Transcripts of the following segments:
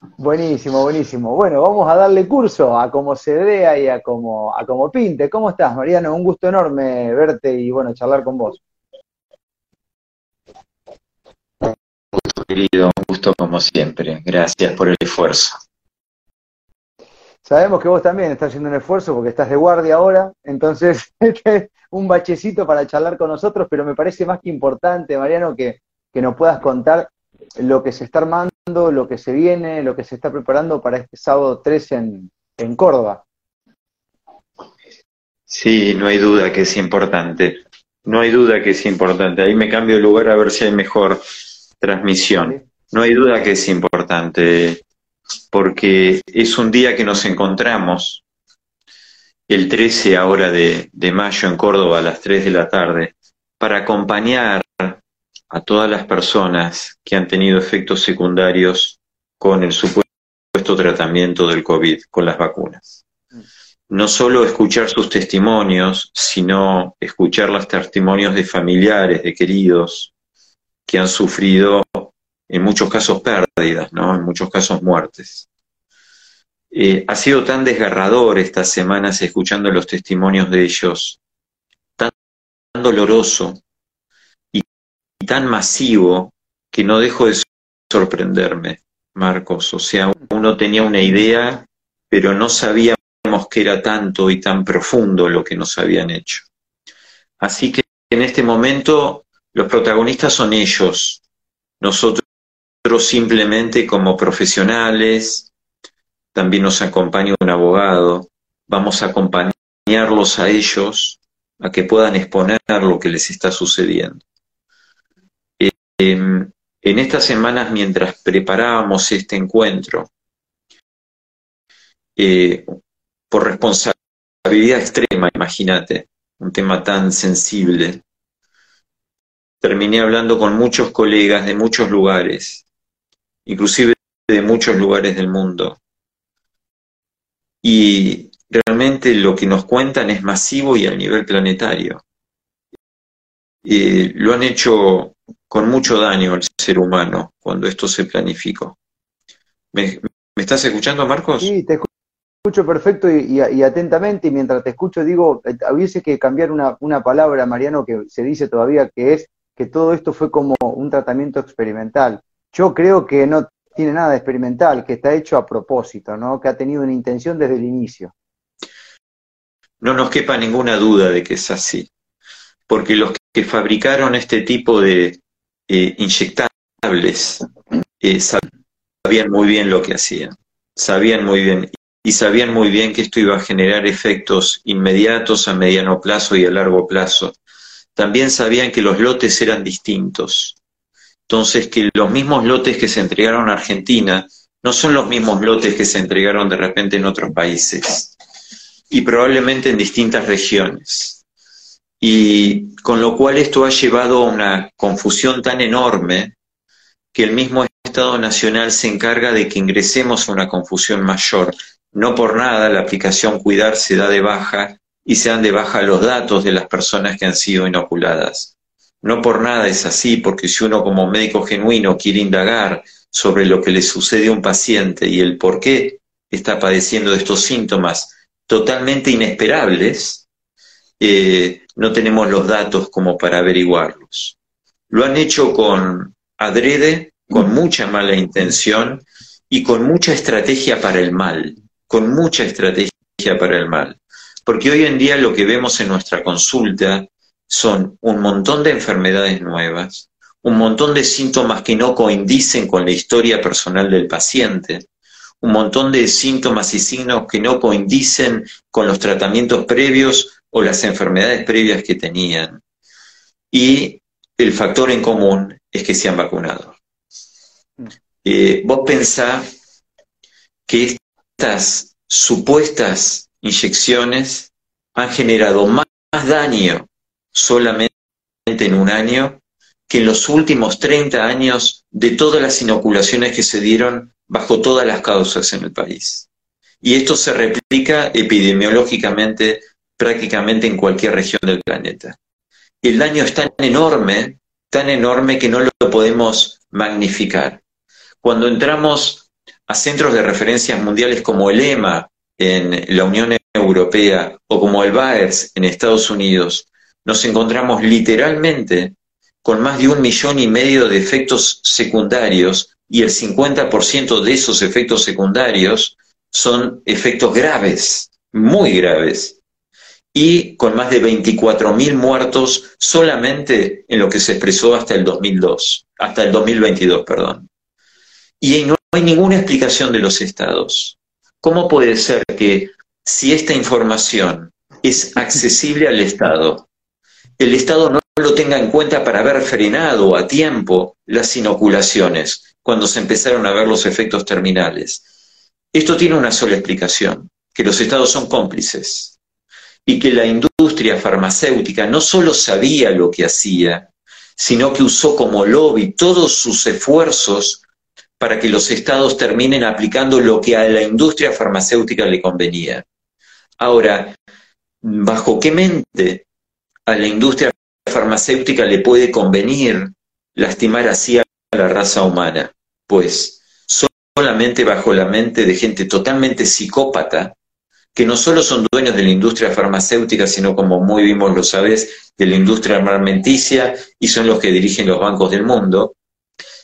Buenísimo, buenísimo. Bueno, vamos a darle curso a como se vea y a como, a como pinte. ¿Cómo estás, Mariano? Un gusto enorme verte y bueno, charlar con vos. Un gusto, querido, un gusto como siempre. Gracias por el esfuerzo. Sabemos que vos también estás haciendo un esfuerzo porque estás de guardia ahora, entonces este un bachecito para charlar con nosotros, pero me parece más que importante, Mariano, que, que nos puedas contar lo que se está armando, lo que se viene, lo que se está preparando para este sábado 3 en, en Córdoba. Sí, no hay duda que es importante. No hay duda que es importante. Ahí me cambio de lugar a ver si hay mejor transmisión. No hay duda que es importante porque es un día que nos encontramos el 13 ahora de, de mayo en Córdoba a las 3 de la tarde para acompañar a todas las personas que han tenido efectos secundarios con el supuesto tratamiento del COVID, con las vacunas. No solo escuchar sus testimonios, sino escuchar los testimonios de familiares, de queridos, que han sufrido en muchos casos pérdidas, ¿no? en muchos casos muertes. Eh, ha sido tan desgarrador estas semanas escuchando los testimonios de ellos, tan doloroso, tan masivo que no dejo de sorprenderme, Marcos. O sea, uno tenía una idea, pero no sabíamos que era tanto y tan profundo lo que nos habían hecho. Así que en este momento los protagonistas son ellos. Nosotros simplemente como profesionales, también nos acompaña un abogado, vamos a acompañarlos a ellos a que puedan exponer lo que les está sucediendo. Em, en estas semanas, mientras preparábamos este encuentro, eh, por responsabilidad extrema, imagínate, un tema tan sensible, terminé hablando con muchos colegas de muchos lugares, inclusive de muchos lugares del mundo. Y realmente lo que nos cuentan es masivo y a nivel planetario. Eh, lo han hecho con mucho daño al ser humano cuando esto se planificó. ¿Me, estás escuchando, Marcos? Sí, te escucho perfecto y, atentamente, y mientras te escucho digo, eh, hubiese que cambiar una, una palabra, Mariano, que se dice todavía, que es que todo esto fue como un tratamiento experimental. Yo creo que no tiene nada de experimental, que está hecho a propósito, ¿no? Que ha tenido una intención desde el inicio. No nos quepa ninguna duda de que es así, porque los que fabricaron este tipo de, eh, inyectables, eh, sabían muy bien lo que hacían, sabían muy bien, y sabían muy bien que esto iba a generar efectos inmediatos a mediano plazo y a largo plazo. También sabían que los lotes eran distintos. Entonces, que los mismos lotes que se entregaron a Argentina no son los mismos lotes que se entregaron de repente en otros países y probablemente en distintas regiones y con lo cual esto ha llevado a una confusión tan enorme que el mismo Estado Nacional se encarga de que ingresemos a una confusión mayor. No por nada la aplicación Cuidar se da de baja y se dan de baja los datos de las personas que han sido inoculadas. No por nada es así, porque si uno como médico genuino quiere indagar sobre lo que le sucede a un paciente y el por qué está padeciendo de estos síntomas totalmente inesperables, no tenemos los datos como para averiguarlos. Lo han hecho con adrede, con mucha mala intención y con mucha estrategia para el mal, con mucha estrategia para el mal. Porque hoy en día lo que vemos en nuestra consulta son un montón de enfermedades nuevas, un montón de síntomas que no coinciden con la historia personal del paciente, un montón de síntomas y signos que no coinciden con los tratamientos previos o las enfermedades previas que tenían. Y el factor en común es que se han vacunado. Mm. Eh, vos pensás que estas supuestas inyecciones han generado más, daño solamente en un año que en los últimos 30 años de todas las inoculaciones que se dieron bajo todas las causas en el país. Y esto se replica epidemiológicamente prácticamente en cualquier región del planeta. El daño es tan enorme, tan enorme que no lo podemos magnificar. Cuando entramos a centros de referencias mundiales como el EMA en la Unión Europea o como el BAERS en Estados Unidos, nos encontramos literalmente con más de un millón y medio de efectos secundarios y el 50% de esos efectos secundarios son efectos graves, muy graves, y con más de 24.000 muertos solamente en lo que se expresó hasta el 2002, hasta el 2022, perdón. Y no hay ninguna explicación de los estados. ¿Cómo puede ser que si esta información es accesible al Estado, el Estado no lo tenga en cuenta para haber frenado a tiempo las inoculaciones cuando se empezaron a ver los efectos terminales? Esto tiene una sola explicación, que los estados son cómplices y que la industria farmacéutica no solo sabía lo que hacía, sino que usó como lobby todos sus esfuerzos para que los estados terminen aplicando lo que a la industria farmacéutica le convenía. Ahora, ¿bajo qué mente a la industria farmacéutica le puede convenir lastimar así a la raza humana? Pues solamente bajo la mente de gente totalmente psicópata, que no solo son dueños de la industria farmacéutica, sino como muy bien lo sabes, de la industria armamenticia y son los que dirigen los bancos del mundo,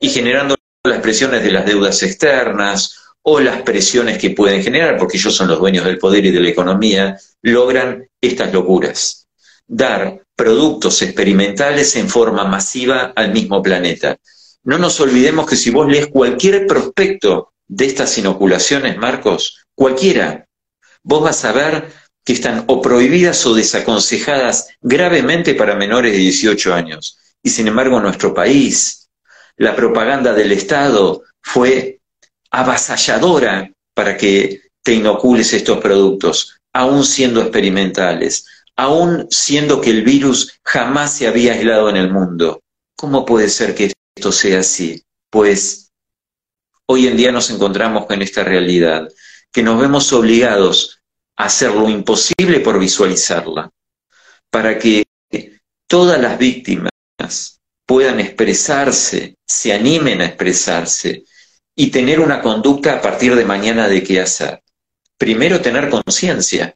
y generando las presiones de las deudas externas o las presiones que pueden generar, porque ellos son los dueños del poder y de la economía, logran estas locuras. Dar productos experimentales en forma masiva al mismo planeta. No nos olvidemos que si vos lees cualquier prospecto de estas inoculaciones, Marcos, cualquiera, vos vas a ver que están o prohibidas o desaconsejadas gravemente para menores de 18 años. Y sin embargo, en nuestro país, la propaganda del Estado fue avasalladora para que te inocules estos productos, aún siendo experimentales, aún siendo que el virus jamás se había aislado en el mundo. ¿Cómo puede ser que esto sea así, pues hoy en día nos encontramos con esta realidad, que nos vemos obligados hacer lo imposible por visualizarla, para que todas las víctimas puedan expresarse, se animen a expresarse y tener una conducta a partir de mañana de qué hacer. Primero tener conciencia,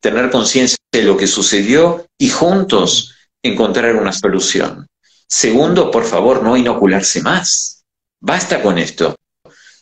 tener conciencia de lo que sucedió y juntos encontrar una solución. Segundo, por favor, no inocularse más. Basta con esto.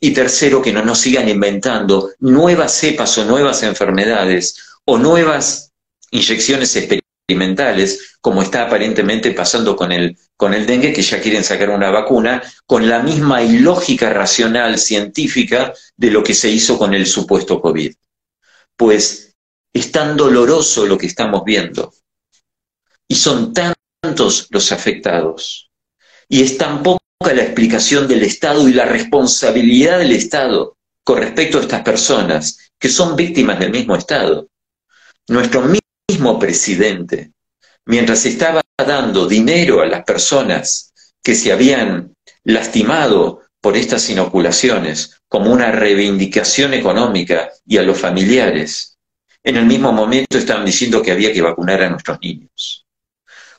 Y tercero, que no nos sigan inventando nuevas cepas o nuevas enfermedades o nuevas inyecciones experimentales, como está aparentemente pasando con el, con el dengue, que ya quieren sacar una vacuna, con la misma ilógica racional científica de lo que se hizo con el supuesto COVID. Pues es tan doloroso lo que estamos viendo. Y son tan los afectados. Y es tan poca la explicación del Estado y la responsabilidad del Estado con respecto a estas personas que son víctimas del mismo Estado. Nuestro mismo presidente, mientras estaba dando dinero a las personas que se habían lastimado por estas inoculaciones como una reivindicación económica y a los familiares, en el mismo momento estaban diciendo que había que vacunar a nuestros niños.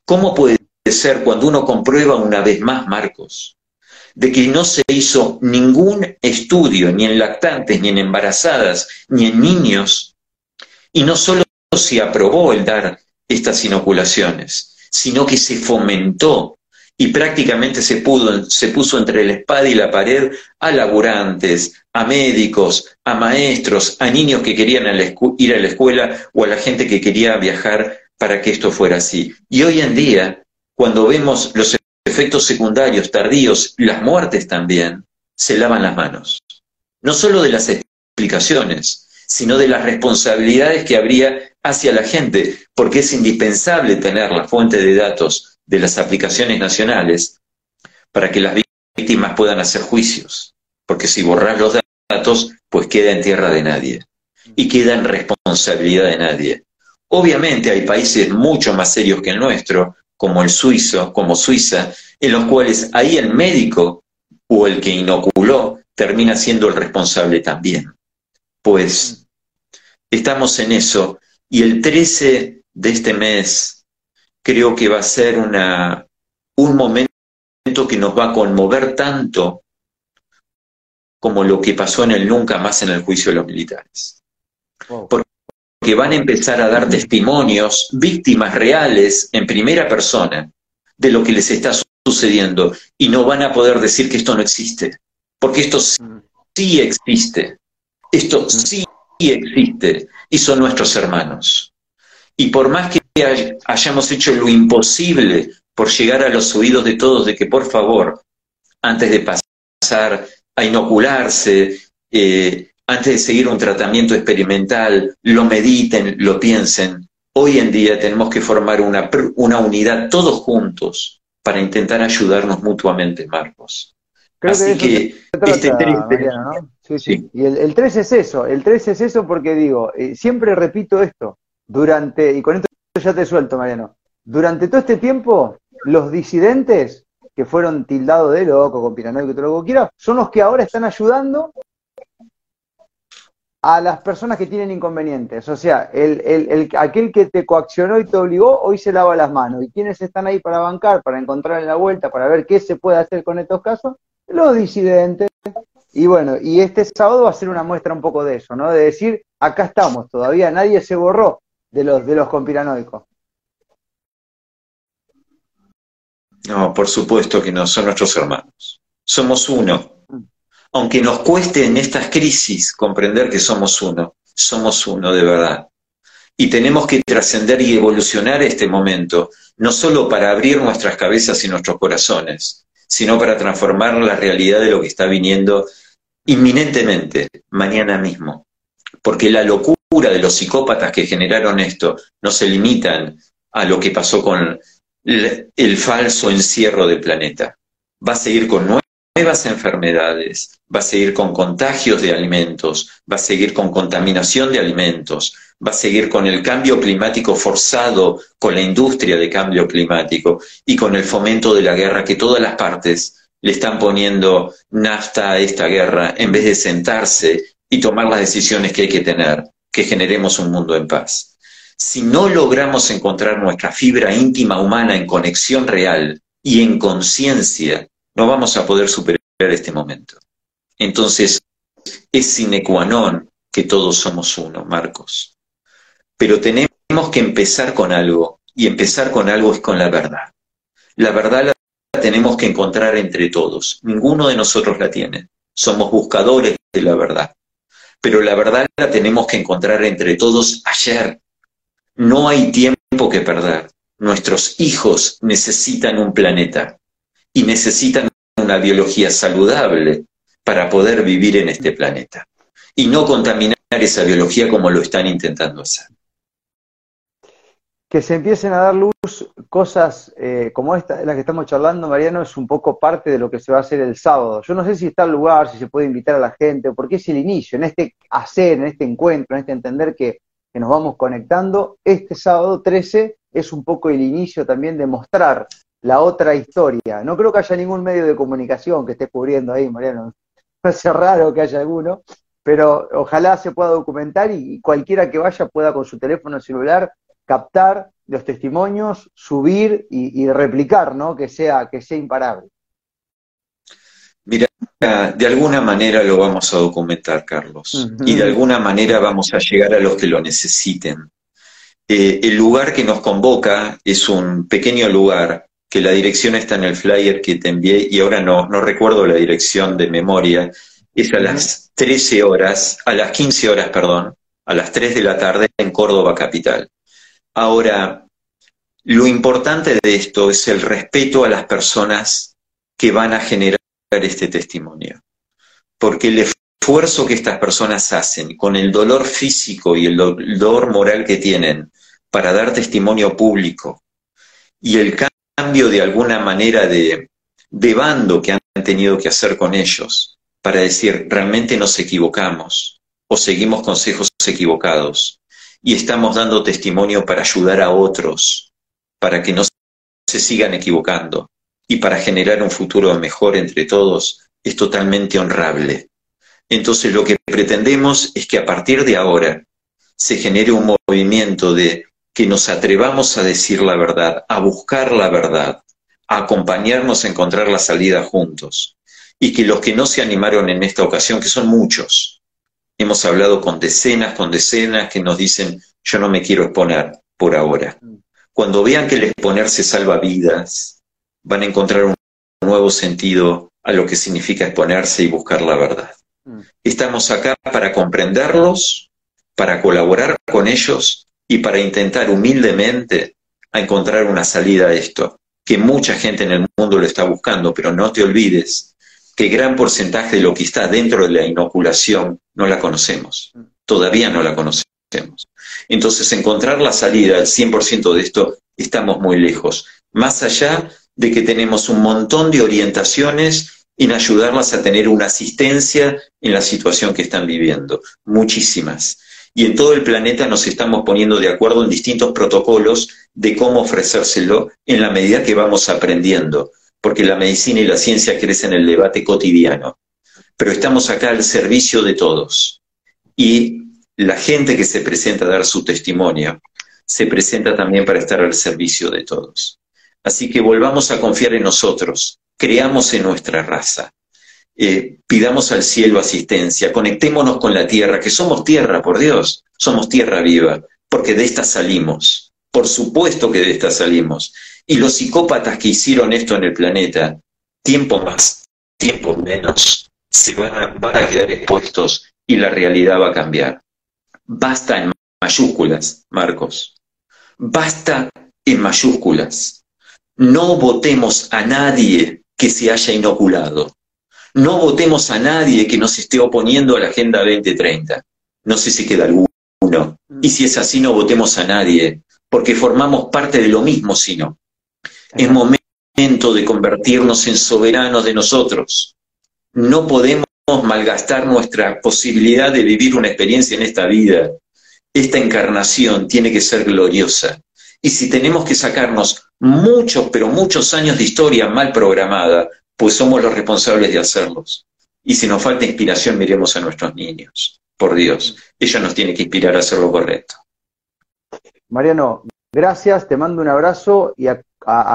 ¿Cómo puede ser cuando uno comprueba una vez más, Marcos, de que no se hizo ningún estudio, ni en lactantes, ni en embarazadas, ni en niños, y no solo se aprobó el dar estas inoculaciones, sino que se fomentó y prácticamente se, pudo, se puso entre la espada y la pared a laburantes, a médicos, a maestros, a niños que querían ir a la escuela o a la gente que quería viajar para que esto fuera así. Y hoy en día, cuando vemos los efectos secundarios tardíos y las muertes también, se lavan las manos. No solo de las explicaciones, sino de las responsabilidades que habría hacia la gente, porque es indispensable tener la fuente de datos de las aplicaciones nacionales para que las víctimas puedan hacer juicios, porque si borras los datos, pues queda en tierra de nadie y queda en responsabilidad de nadie. Obviamente hay países mucho más serios que el nuestro, como el suizo, como Suiza, en los cuales ahí el médico o el que inoculó termina siendo el responsable también. Pues estamos en eso y el 13 de este mes creo que va a ser una, un momento que nos va a conmover tanto como lo que pasó en el nunca más en el juicio de los militares. Porque van a empezar a dar testimonios, víctimas reales en primera persona de lo que les está sucediendo. Y no van a poder decir que esto no existe, porque esto sí existe, esto sí existe y son nuestros hermanos. Y por más que hayamos hecho lo imposible por llegar a los oídos de todos de que por favor, antes de pasar a inocularse, eh, antes de seguir un tratamiento experimental, lo mediten, lo piensen. Hoy en día tenemos que formar una, una unidad todos juntos para intentar ayudarnos mutuamente, Marcos. Así que, este Sí, sí. Y el, 3 es eso, el 3 es eso porque digo, eh, siempre repito esto, durante, y con esto ya te suelto, Mariano, durante todo este tiempo, los disidentes que fueron tildados de loco, con piranoico, todo lo que quieras, son los que ahora están ayudando a las personas que tienen inconvenientes. O sea, el, el, aquel que te coaccionó y te obligó, hoy se lava las manos. ¿Y quiénes están ahí para bancar, para encontrar en la vuelta, para ver qué se puede hacer con estos casos? Los disidentes. Y bueno, y este sábado va a ser una muestra un poco de eso, ¿no? De decir, acá estamos, todavía nadie se borró de los, de los conspiranoicos. No, por supuesto que no, son nuestros hermanos. Somos uno. Aunque nos cueste en estas crisis comprender que somos uno, somos uno de verdad. Y tenemos que trascender y evolucionar este momento, no solo para abrir nuestras cabezas y nuestros corazones, sino para transformar la realidad de lo que está viniendo inminentemente, mañana mismo. Porque la locura de los psicópatas que generaron esto no se limitan a lo que pasó con el falso encierro del planeta. Va a seguir con nuevas enfermedades, va a seguir con contagios de alimentos, va a seguir con contaminación de alimentos, va a seguir con el cambio climático forzado, con la industria de cambio climático y con el fomento de la guerra que todas las partes le están poniendo nafta a esta guerra en vez de sentarse y tomar las decisiones que hay que tener, que generemos un mundo en paz. Si no logramos encontrar nuestra fibra íntima humana en conexión real y en conciencia, no vamos a poder superar este momento. Entonces, es sine qua non que todos somos uno, Marcos. Pero tenemos que empezar con algo, y empezar con algo es con la verdad. La verdad la tenemos que encontrar entre todos. Ninguno de nosotros la tiene. Somos buscadores de la verdad. Pero la verdad la tenemos que encontrar entre todos ayer. No hay tiempo que perder. Nuestros hijos necesitan un planeta y necesitan una biología saludable para poder vivir en este planeta y no contaminar esa biología como lo están intentando hacer que se empiecen a dar luz cosas eh, como esta las que estamos charlando, Mariano, es un poco parte de lo que se va a hacer el sábado. Yo no sé si está el lugar, si se puede invitar a la gente, porque es el inicio, en este hacer, en este encuentro, en este entender que, que nos vamos conectando. Este sábado 13 es un poco el inicio también de mostrar la otra historia. No creo que haya ningún medio de comunicación que esté cubriendo ahí, Mariano. A ser raro que haya alguno, pero ojalá se pueda documentar y cualquiera que vaya pueda con su teléfono celular captar los testimonios, subir y, replicar, ¿no? Que sea, que sea imparable. Mira, de alguna manera lo vamos a documentar, Carlos, y de alguna manera vamos a llegar a los que lo necesiten. Eh, el lugar que nos convoca es un pequeño lugar, que la dirección está en el flyer que te envié, y ahora no, no recuerdo la dirección de memoria, es a las 13 horas, a las 15 horas, perdón, a las 3 de la tarde en Córdoba Capital. Ahora, lo importante de esto es el respeto a las personas que van a generar este testimonio. Porque el esfuerzo que estas personas hacen con el dolor físico y el dolor moral que tienen para dar testimonio público y el cambio de alguna manera de, de bando que han tenido que hacer con ellos para decir realmente nos equivocamos o seguimos consejos equivocados y estamos dando testimonio para ayudar a otros, para que no se sigan equivocando y para generar un futuro mejor entre todos, es totalmente honrable. Entonces lo que pretendemos es que a partir de ahora se genere un movimiento de que nos atrevamos a decir la verdad, a buscar la verdad, a acompañarnos a encontrar la salida juntos y que los que no se animaron en esta ocasión, que son muchos, hemos hablado con decenas, con decenas que nos dicen, yo no me quiero exponer por ahora. Cuando vean que el exponerse salva vidas, van a encontrar un nuevo sentido a lo que significa exponerse y buscar la verdad. Mm. Estamos acá para comprenderlos, para colaborar con ellos y para intentar humildemente encontrar una salida a esto, que mucha gente en el mundo lo está buscando, pero no te olvides que gran porcentaje de lo que está dentro de la inoculación no la conocemos, todavía no la conocemos. Entonces, encontrar la salida al 100% de esto, estamos muy lejos. Más allá de que tenemos un montón de orientaciones en ayudarlas a tener una asistencia en la situación que están viviendo. Muchísimas. Y en todo el planeta nos estamos poniendo de acuerdo en distintos protocolos de cómo ofrecérselo en la medida que vamos aprendiendo, porque la medicina y la ciencia crecen en el debate cotidiano. Pero estamos acá al servicio de todos. Y la gente que se presenta a dar su testimonio se presenta también para estar al servicio de todos. Así que volvamos a confiar en nosotros, creamos en nuestra raza, eh, pidamos al cielo asistencia, conectémonos con la tierra, que somos tierra, por Dios, somos tierra viva, porque de esta salimos, por supuesto que de esta salimos. Y los psicópatas que hicieron esto en el planeta, tiempo más, tiempo menos, se van a, van a quedar expuestos y la realidad va a cambiar. Basta en mayúsculas, Marcos. Basta en mayúsculas. No votemos a nadie que se haya inoculado. No votemos a nadie que nos esté oponiendo a la Agenda 2030. No sé si queda alguno. Mm. Y si es así, no votemos a nadie, porque formamos parte de lo mismo, sino. Es momento de convertirnos en soberanos de nosotros. No podemos malgastar nuestra posibilidad de vivir una experiencia en esta vida. Esta encarnación tiene que ser gloriosa. Y si tenemos que sacarnos muchos, pero muchos años de historia mal programada, pues somos los responsables de hacerlos. Y si nos falta inspiración, miremos a nuestros niños. Por Dios, ellos nos tienen que inspirar a hacer lo correcto. Mariano, gracias, te mando un abrazo y a,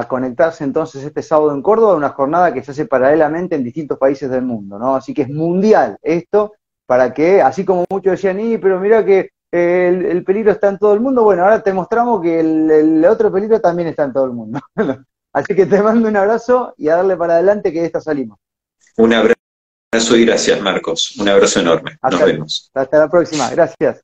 conectarse entonces este sábado en Córdoba, una jornada que se hace paralelamente en distintos países del mundo, ¿no? Así que es mundial esto, para que, así como muchos decían, y pero mira que el, peligro está en todo el mundo, bueno, ahora te mostramos que el, otro peligro también está en todo el mundo. Así que te mando un abrazo y a darle para adelante que de esta salimos. Un abrazo y gracias, Marcos. Un abrazo enorme. Nos vemos. Hasta la próxima. Gracias.